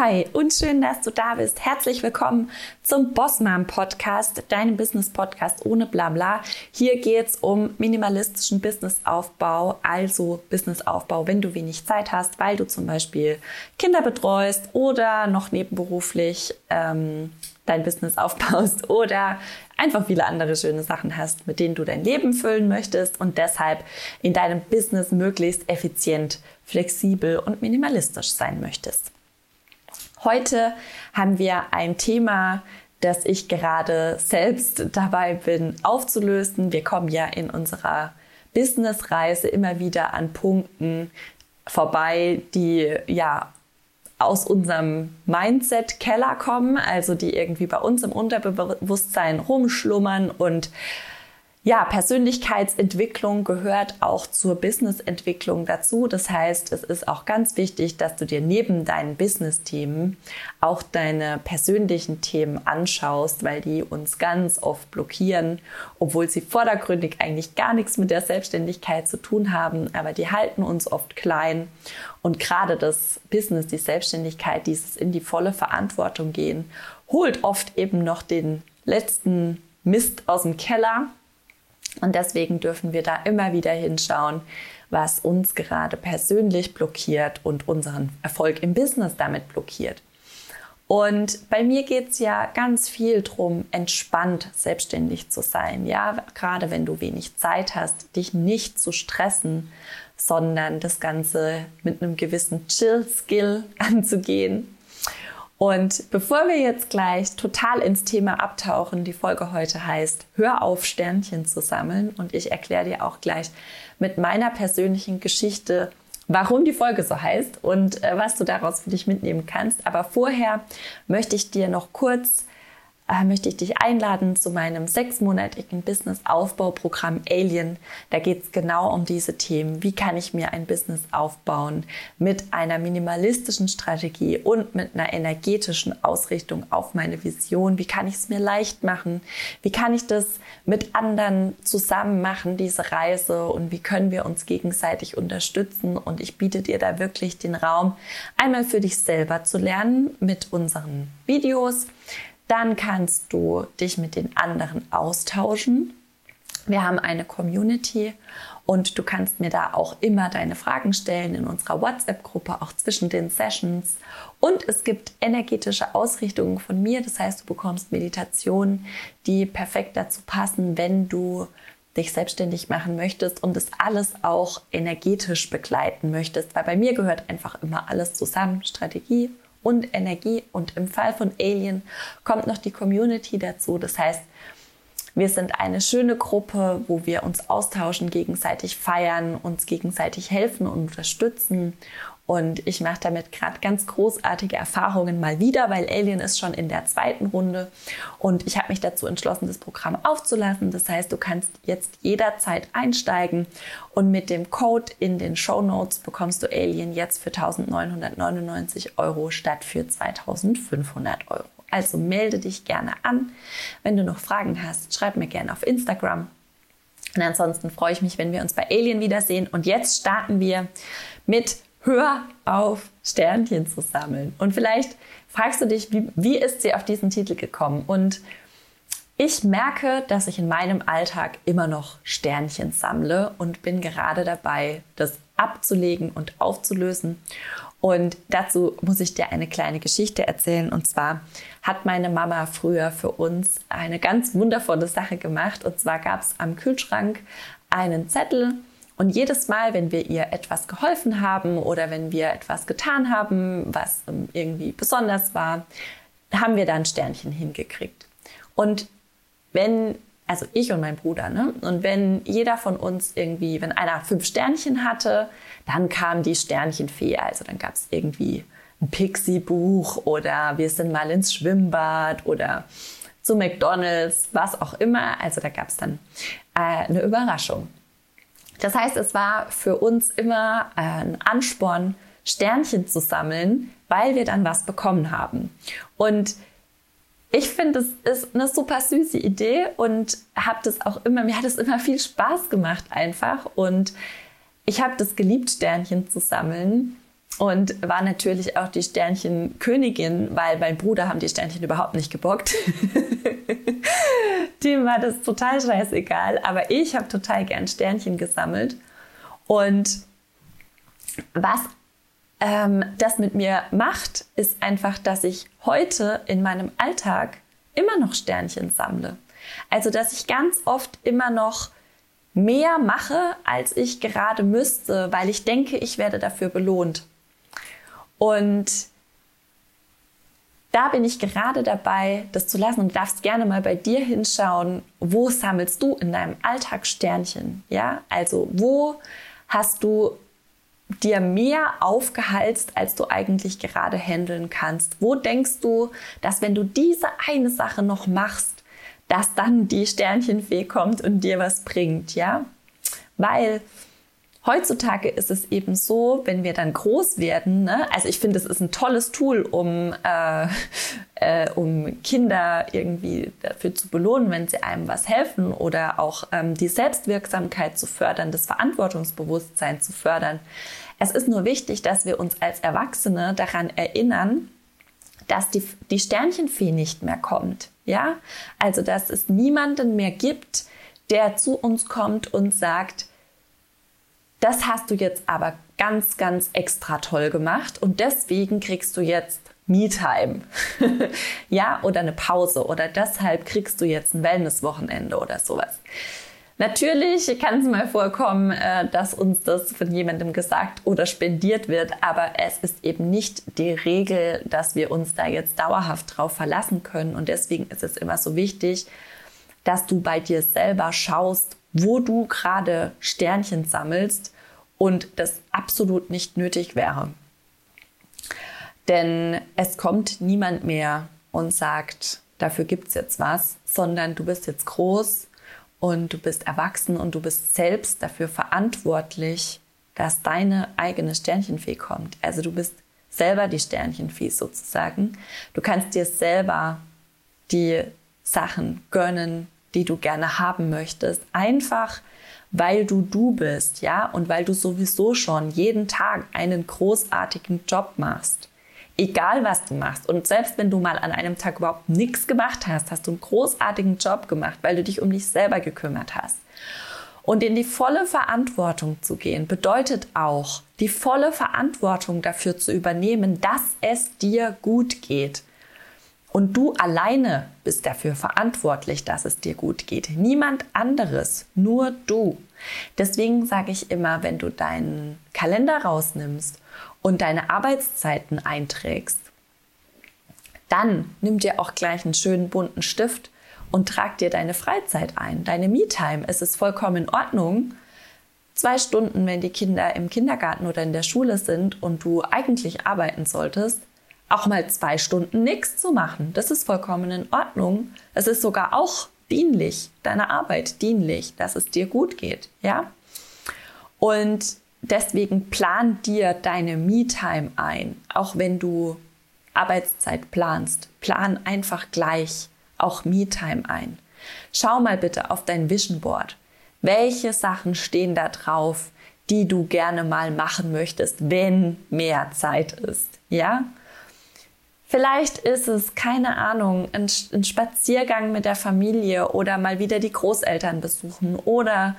Hi und schön, dass du da bist. Herzlich willkommen zum Bossmom Podcast, deinem Business Podcast ohne Blabla. Hier geht es um minimalistischen Businessaufbau, also Businessaufbau, wenn du wenig Zeit hast, weil du zum Beispiel Kinder betreust oder noch nebenberuflich ähm, dein Business aufbaust oder einfach viele andere schöne Sachen hast, mit denen du dein Leben füllen möchtest und deshalb in deinem Business möglichst effizient, flexibel und minimalistisch sein möchtest. Heute haben wir ein Thema, das ich gerade selbst dabei bin aufzulösen. Wir kommen ja in unserer Businessreise immer wieder an Punkten vorbei, die ja aus unserem Mindset-Keller kommen, also die irgendwie bei uns im Unterbewusstsein rumschlummern und ja, Persönlichkeitsentwicklung gehört auch zur Businessentwicklung dazu. Das heißt, es ist auch ganz wichtig, dass du dir neben deinen Business-Themen auch deine persönlichen Themen anschaust, weil die uns ganz oft blockieren, obwohl sie vordergründig eigentlich gar nichts mit der Selbstständigkeit zu tun haben, aber die halten uns oft klein. Und gerade das Business, die Selbstständigkeit, dieses in die volle Verantwortung gehen, holt oft eben noch den letzten Mist aus dem Keller und deswegen dürfen wir da immer wieder hinschauen, was uns gerade persönlich blockiert und unseren Erfolg im Business damit blockiert. Und bei mir geht es ja ganz viel darum, entspannt selbstständig zu sein. Ja, gerade wenn du wenig Zeit hast, dich nicht zu stressen, sondern das Ganze mit einem gewissen Chill-Skill anzugehen und bevor wir jetzt gleich total ins Thema abtauchen, die Folge heute heißt, hör auf, Sternchen zu sammeln. Und ich erkläre dir auch gleich mit meiner persönlichen Geschichte, warum die Folge so heißt und äh, was du daraus für dich mitnehmen kannst. Aber vorher möchte ich dir noch kurz möchte ich dich einladen zu meinem sechsmonatigen Business-Aufbauprogramm Alien. Da geht es genau um diese Themen. Wie kann ich mir ein Business aufbauen mit einer minimalistischen Strategie und mit einer energetischen Ausrichtung auf meine Vision? Wie kann ich es mir leicht machen? Wie kann ich das mit anderen zusammen machen, diese Reise? Und wie können wir uns gegenseitig unterstützen? Und ich biete dir da wirklich den Raum, einmal für dich selber zu lernen mit unseren Videos dann kannst du dich mit den anderen austauschen. Wir haben eine Community und du kannst mir da auch immer deine Fragen stellen in unserer WhatsApp-Gruppe, auch zwischen den Sessions. Und es gibt energetische Ausrichtungen von mir. Das heißt, du bekommst Meditationen, die perfekt dazu passen, wenn du dich selbstständig machen möchtest und das alles auch energetisch begleiten möchtest. Weil bei mir gehört einfach immer alles zusammen. Strategie, und Energie. Und im Fall von Alien kommt noch die Community dazu. Das heißt, wir sind eine schöne Gruppe, wo wir uns austauschen, gegenseitig feiern, uns gegenseitig helfen und unterstützen und ich mache damit gerade ganz großartige Erfahrungen mal wieder, weil Alien ist schon in der zweiten Runde. Und ich habe mich dazu entschlossen, das Programm aufzulassen. Das heißt, du kannst jetzt jederzeit einsteigen. Und mit dem Code in den Show Notes bekommst du Alien jetzt für 1999 Euro statt für 2500 Euro. Also melde dich gerne an. Wenn du noch Fragen hast, schreib mir gerne auf Instagram. Und ansonsten freue ich mich, wenn wir uns bei Alien wiedersehen. Und jetzt starten wir mit hör auf, Sternchen zu sammeln. Und vielleicht fragst du dich, wie, wie ist sie auf diesen Titel gekommen? Und ich merke, dass ich in meinem Alltag immer noch Sternchen sammle und bin gerade dabei, das abzulegen und aufzulösen. Und dazu muss ich dir eine kleine Geschichte erzählen. Und zwar hat meine Mama früher für uns eine ganz wundervolle Sache gemacht. Und zwar gab es am Kühlschrank einen Zettel und jedes Mal, wenn wir ihr etwas geholfen haben oder wenn wir etwas getan haben, was ähm, irgendwie besonders war, haben wir da ein Sternchen hingekriegt. Und wenn, also ich und mein Bruder, ne? Und wenn jeder von uns irgendwie, wenn einer fünf Sternchen hatte, dann kam die Sternchenfee. Also dann gab es irgendwie ein Pixie-Buch oder wir sind mal ins Schwimmbad oder zu McDonalds, was auch immer. Also da gab es dann äh, eine Überraschung. Das heißt, es war für uns immer äh, ein Ansporn, Sternchen zu sammeln, weil wir dann was bekommen haben. Und ich finde, es ist eine super süße Idee und habe das auch immer, mir hat es immer viel Spaß gemacht einfach und ich habe das geliebt, Sternchen zu sammeln, und war natürlich auch die Sternchenkönigin, weil mein Bruder haben die Sternchen überhaupt nicht gebockt. Dem war das total scheißegal, aber ich habe total gern Sternchen gesammelt. Und was ähm, das mit mir macht, ist einfach, dass ich heute in meinem Alltag immer noch Sternchen sammle. Also, dass ich ganz oft immer noch mehr mache, als ich gerade müsste, weil ich denke, ich werde dafür belohnt. Und da bin ich gerade dabei, das zu lassen und darfst gerne mal bei dir hinschauen, wo sammelst du in deinem Alltag Sternchen? Ja, also wo hast du dir mehr aufgehalst, als du eigentlich gerade handeln kannst? Wo denkst du, dass wenn du diese eine Sache noch machst, dass dann die Sternchenfee kommt und dir was bringt, ja? Weil heutzutage ist es eben so, wenn wir dann groß werden, ne? also ich finde, es ist ein tolles Tool, um, äh, äh, um Kinder irgendwie dafür zu belohnen, wenn sie einem was helfen oder auch ähm, die Selbstwirksamkeit zu fördern, das Verantwortungsbewusstsein zu fördern. Es ist nur wichtig, dass wir uns als Erwachsene daran erinnern, dass die, die Sternchenfee nicht mehr kommt. Ja, also dass es niemanden mehr gibt, der zu uns kommt und sagt, das hast du jetzt aber ganz, ganz extra toll gemacht und deswegen kriegst du jetzt Me-Time. ja, oder eine Pause oder deshalb kriegst du jetzt ein Wellness-Wochenende oder sowas. Natürlich kann es mal vorkommen, äh, dass uns das von jemandem gesagt oder spendiert wird, aber es ist eben nicht die Regel, dass wir uns da jetzt dauerhaft drauf verlassen können. Und deswegen ist es immer so wichtig, dass du bei dir selber schaust, wo du gerade Sternchen sammelst und das absolut nicht nötig wäre. Denn es kommt niemand mehr und sagt, dafür gibt es jetzt was, sondern du bist jetzt groß und du bist erwachsen und du bist selbst dafür verantwortlich, dass deine eigene Sternchenfee kommt. Also du bist selber die Sternchenfee sozusagen. Du kannst dir selber die Sachen gönnen, die du gerne haben möchtest, einfach weil du du bist, ja, und weil du sowieso schon jeden Tag einen großartigen Job machst egal was du machst. Und selbst wenn du mal an einem Tag überhaupt nichts gemacht hast, hast du einen großartigen Job gemacht, weil du dich um dich selber gekümmert hast. Und in die volle Verantwortung zu gehen, bedeutet auch, die volle Verantwortung dafür zu übernehmen, dass es dir gut geht. Und du alleine bist dafür verantwortlich, dass es dir gut geht. Niemand anderes, nur du. Deswegen sage ich immer, wenn du deinen Kalender rausnimmst und deine Arbeitszeiten einträgst, dann nimm dir auch gleich einen schönen bunten Stift und trag dir deine Freizeit ein, deine Me-Time. Es ist vollkommen in Ordnung, zwei Stunden, wenn die Kinder im Kindergarten oder in der Schule sind und du eigentlich arbeiten solltest, auch mal zwei Stunden nichts zu machen. Das ist vollkommen in Ordnung. Es ist sogar auch dienlich, deiner Arbeit dienlich, dass es dir gut geht, ja? Und deswegen plan dir deine Me-Time ein, auch wenn du Arbeitszeit planst. Plan einfach gleich auch Me-Time ein. Schau mal bitte auf dein Vision Board. Welche Sachen stehen da drauf, die du gerne mal machen möchtest, wenn mehr Zeit ist? Ja? Vielleicht ist es, keine Ahnung, ein, ein Spaziergang mit der Familie oder mal wieder die Großeltern besuchen oder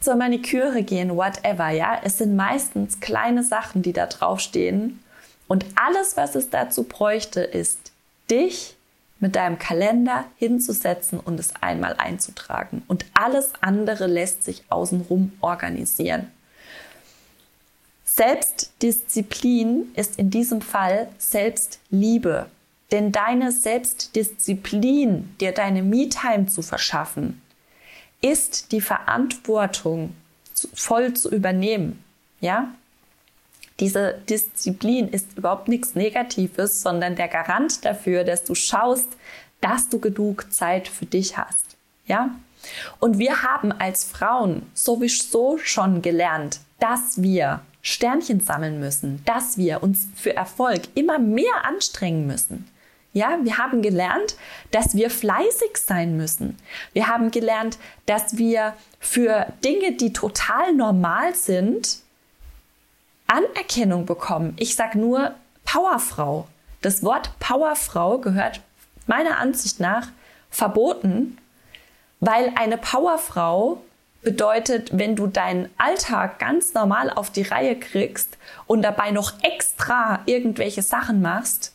zur Maniküre gehen, whatever, ja. Es sind meistens kleine Sachen, die da draufstehen. Und alles, was es dazu bräuchte, ist, dich mit deinem Kalender hinzusetzen und es einmal einzutragen. Und alles andere lässt sich außenrum organisieren. Selbstdisziplin ist in diesem Fall Selbstliebe. Denn deine Selbstdisziplin, dir deine Me-Time zu verschaffen, ist die Verantwortung voll zu übernehmen. Ja? Diese Disziplin ist überhaupt nichts Negatives, sondern der Garant dafür, dass du schaust, dass du genug Zeit für dich hast. Ja? Und wir haben als Frauen sowieso schon gelernt, dass wir Sternchen sammeln müssen, dass wir uns für Erfolg immer mehr anstrengen müssen. Ja, wir haben gelernt, dass wir fleißig sein müssen. Wir haben gelernt, dass wir für Dinge, die total normal sind, Anerkennung bekommen. Ich sag nur Powerfrau. Das Wort Powerfrau gehört meiner Ansicht nach verboten, weil eine Powerfrau bedeutet, wenn du deinen Alltag ganz normal auf die Reihe kriegst und dabei noch extra irgendwelche Sachen machst,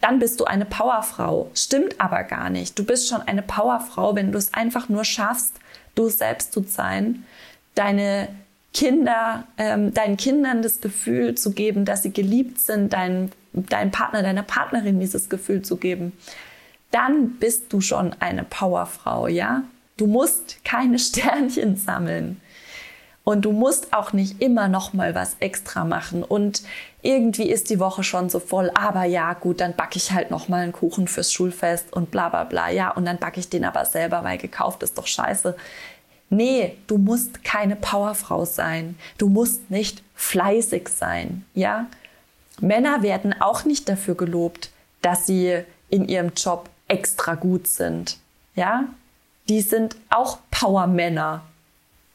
dann bist du eine Powerfrau. Stimmt aber gar nicht. Du bist schon eine Powerfrau, wenn du es einfach nur schaffst, du selbst zu sein, deine Kinder, ähm, deinen Kindern das Gefühl zu geben, dass sie geliebt sind, deinem, deinem Partner, deiner Partnerin dieses Gefühl zu geben, dann bist du schon eine Powerfrau, ja? Du musst keine Sternchen sammeln. Und du musst auch nicht immer noch mal was extra machen. Und irgendwie ist die Woche schon so voll. Aber ja, gut, dann backe ich halt noch mal einen Kuchen fürs Schulfest und bla bla bla. Ja, und dann backe ich den aber selber, weil gekauft ist doch scheiße. Nee, du musst keine Powerfrau sein. Du musst nicht fleißig sein. Ja, Männer werden auch nicht dafür gelobt, dass sie in ihrem Job extra gut sind. Ja, die sind auch Powermänner.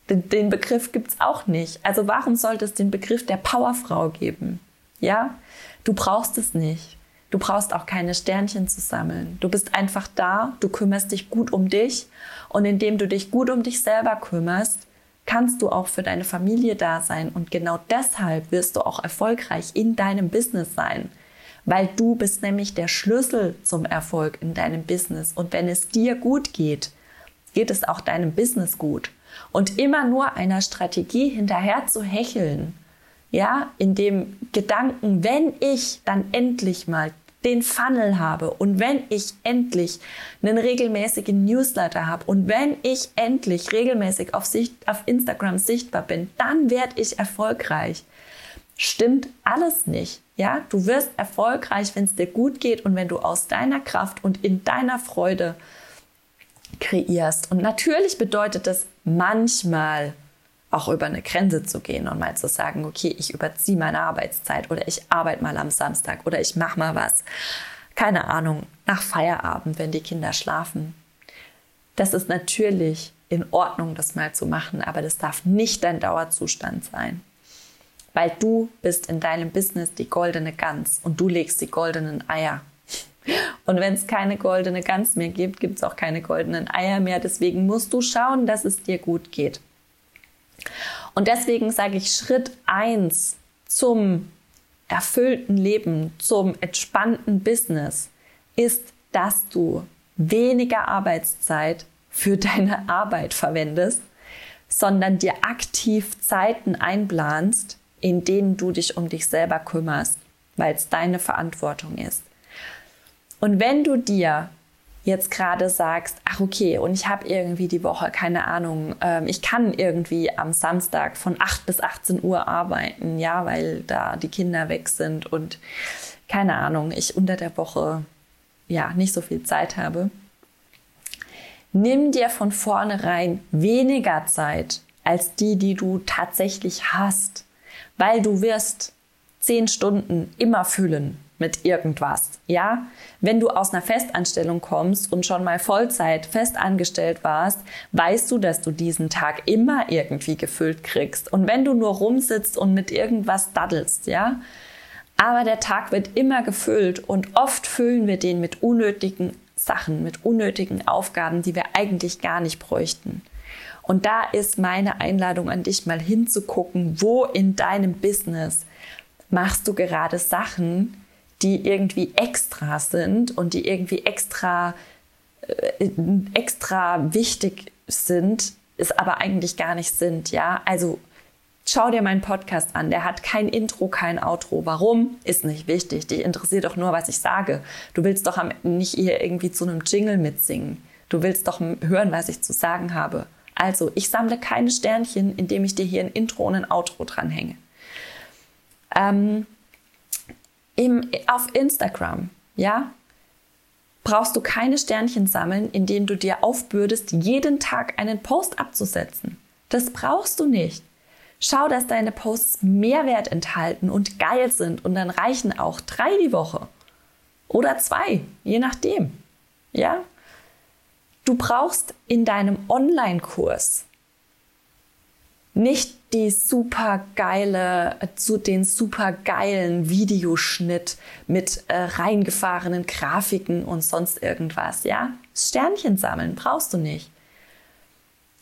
Den, den Begriff gibt's auch nicht. Also warum sollte es den Begriff der Powerfrau geben? Ja, du brauchst es nicht. Du brauchst auch keine Sternchen zu sammeln. Du bist einfach da, du kümmerst dich gut um dich und indem du dich gut um dich selber kümmerst, kannst du auch für deine Familie da sein und genau deshalb wirst du auch erfolgreich in deinem Business sein, weil du bist nämlich der Schlüssel zum Erfolg in deinem Business und wenn es dir gut geht, geht es auch deinem Business gut. Und immer nur einer Strategie hinterher zu hecheln, ja, in dem Gedanken, wenn ich dann endlich mal den Funnel habe und wenn ich endlich einen regelmäßigen Newsletter habe und wenn ich endlich regelmäßig auf, Sicht, auf Instagram sichtbar bin, dann werde ich erfolgreich. Stimmt alles nicht. Ja, du wirst erfolgreich, wenn es dir gut geht und wenn du aus deiner Kraft und in deiner Freude kreierst. Und natürlich bedeutet das manchmal auch über eine Grenze zu gehen und mal zu sagen, okay, ich überziehe meine Arbeitszeit oder ich arbeite mal am Samstag oder ich mache mal was. Keine Ahnung, nach Feierabend, wenn die Kinder schlafen. Das ist natürlich in Ordnung, das mal zu machen, aber das darf nicht dein Dauerzustand sein. Weil du bist in deinem Business die goldene Gans und du legst die goldenen Eier. Und wenn es keine goldene Gans mehr gibt, gibt es auch keine goldenen Eier mehr. Deswegen musst du schauen, dass es dir gut geht. Und deswegen sage ich Schritt eins zum erfüllten Leben, zum entspannten Business ist, dass du weniger Arbeitszeit für deine Arbeit verwendest, sondern dir aktiv Zeiten einplanst, in denen du dich um dich selber kümmerst, weil es deine Verantwortung ist. Und wenn du dir jetzt gerade sagst, ach okay, und ich habe irgendwie die Woche, keine Ahnung, ähm, ich kann irgendwie am Samstag von 8 bis 18 Uhr arbeiten, ja, weil da die Kinder weg sind und keine Ahnung, ich unter der Woche ja nicht so viel Zeit habe. Nimm dir von vornherein weniger Zeit als die, die du tatsächlich hast, weil du wirst zehn Stunden immer füllen mit irgendwas. Ja, wenn du aus einer Festanstellung kommst und schon mal Vollzeit festangestellt warst, weißt du, dass du diesen Tag immer irgendwie gefüllt kriegst. Und wenn du nur rumsitzt und mit irgendwas daddelst, ja, aber der Tag wird immer gefüllt und oft füllen wir den mit unnötigen Sachen, mit unnötigen Aufgaben, die wir eigentlich gar nicht bräuchten. Und da ist meine Einladung an dich mal hinzugucken, wo in deinem Business machst du gerade Sachen, die irgendwie extra sind und die irgendwie extra, äh, extra wichtig sind, es aber eigentlich gar nicht sind, ja. Also schau dir meinen Podcast an. Der hat kein Intro, kein Outro. Warum? Ist nicht wichtig. Dich interessiert doch nur, was ich sage. Du willst doch nicht hier irgendwie zu einem Jingle mitsingen. Du willst doch hören, was ich zu sagen habe. Also, ich sammle keine Sternchen, indem ich dir hier ein Intro und ein Outro dranhänge. Ähm, im, auf Instagram, ja, brauchst du keine Sternchen sammeln, indem du dir aufbürdest, jeden Tag einen Post abzusetzen. Das brauchst du nicht. Schau, dass deine Posts Mehrwert enthalten und geil sind und dann reichen auch drei die Woche. Oder zwei, je nachdem. Ja? Du brauchst in deinem Online-Kurs nicht die super geile, zu den super geilen Videoschnitt mit äh, reingefahrenen Grafiken und sonst irgendwas, ja? Sternchen sammeln brauchst du nicht.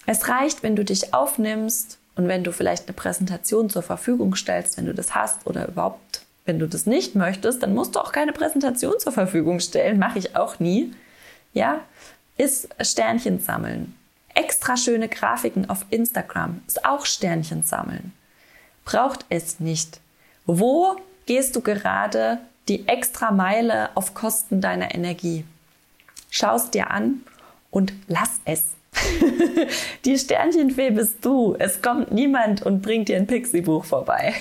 Es reicht, wenn du dich aufnimmst und wenn du vielleicht eine Präsentation zur Verfügung stellst, wenn du das hast oder überhaupt, wenn du das nicht möchtest, dann musst du auch keine Präsentation zur Verfügung stellen, mache ich auch nie. Ja? Ist Sternchen sammeln extra schöne Grafiken auf Instagram ist auch Sternchen sammeln. Braucht es nicht. Wo gehst du gerade die extra Meile auf Kosten deiner Energie? Schaust dir an und lass es. die Sternchenfee bist du. Es kommt niemand und bringt dir ein Pixie-Buch vorbei.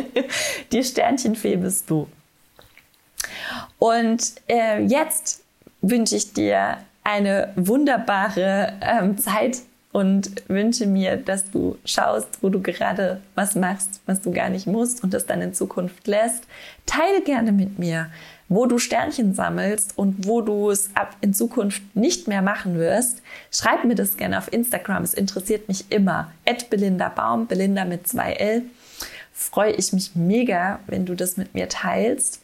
die Sternchenfee bist du. Und äh, jetzt wünsche ich dir eine wunderbare ähm, Zeit und wünsche mir, dass du schaust, wo du gerade was machst, was du gar nicht musst und das dann in Zukunft lässt. Teile gerne mit mir, wo du Sternchen sammelst und wo du es ab in Zukunft nicht mehr machen wirst. Schreib mir das gerne auf Instagram. Es interessiert mich immer. At Belinda Baum, Belinda mit zwei L. Freue ich mich mega, wenn du das mit mir teilst.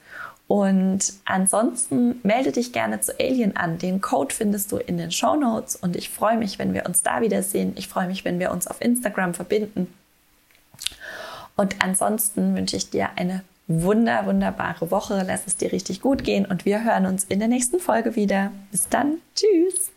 Und ansonsten melde dich gerne zu Alien an. Den Code findest du in den Show Notes und ich freue mich, wenn wir uns da wiedersehen. Ich freue mich, wenn wir uns auf Instagram verbinden. Und ansonsten wünsche ich dir eine wunder, wunderbare Woche. Lass es dir richtig gut gehen und wir hören uns in der nächsten Folge wieder. Bis dann. Tschüss.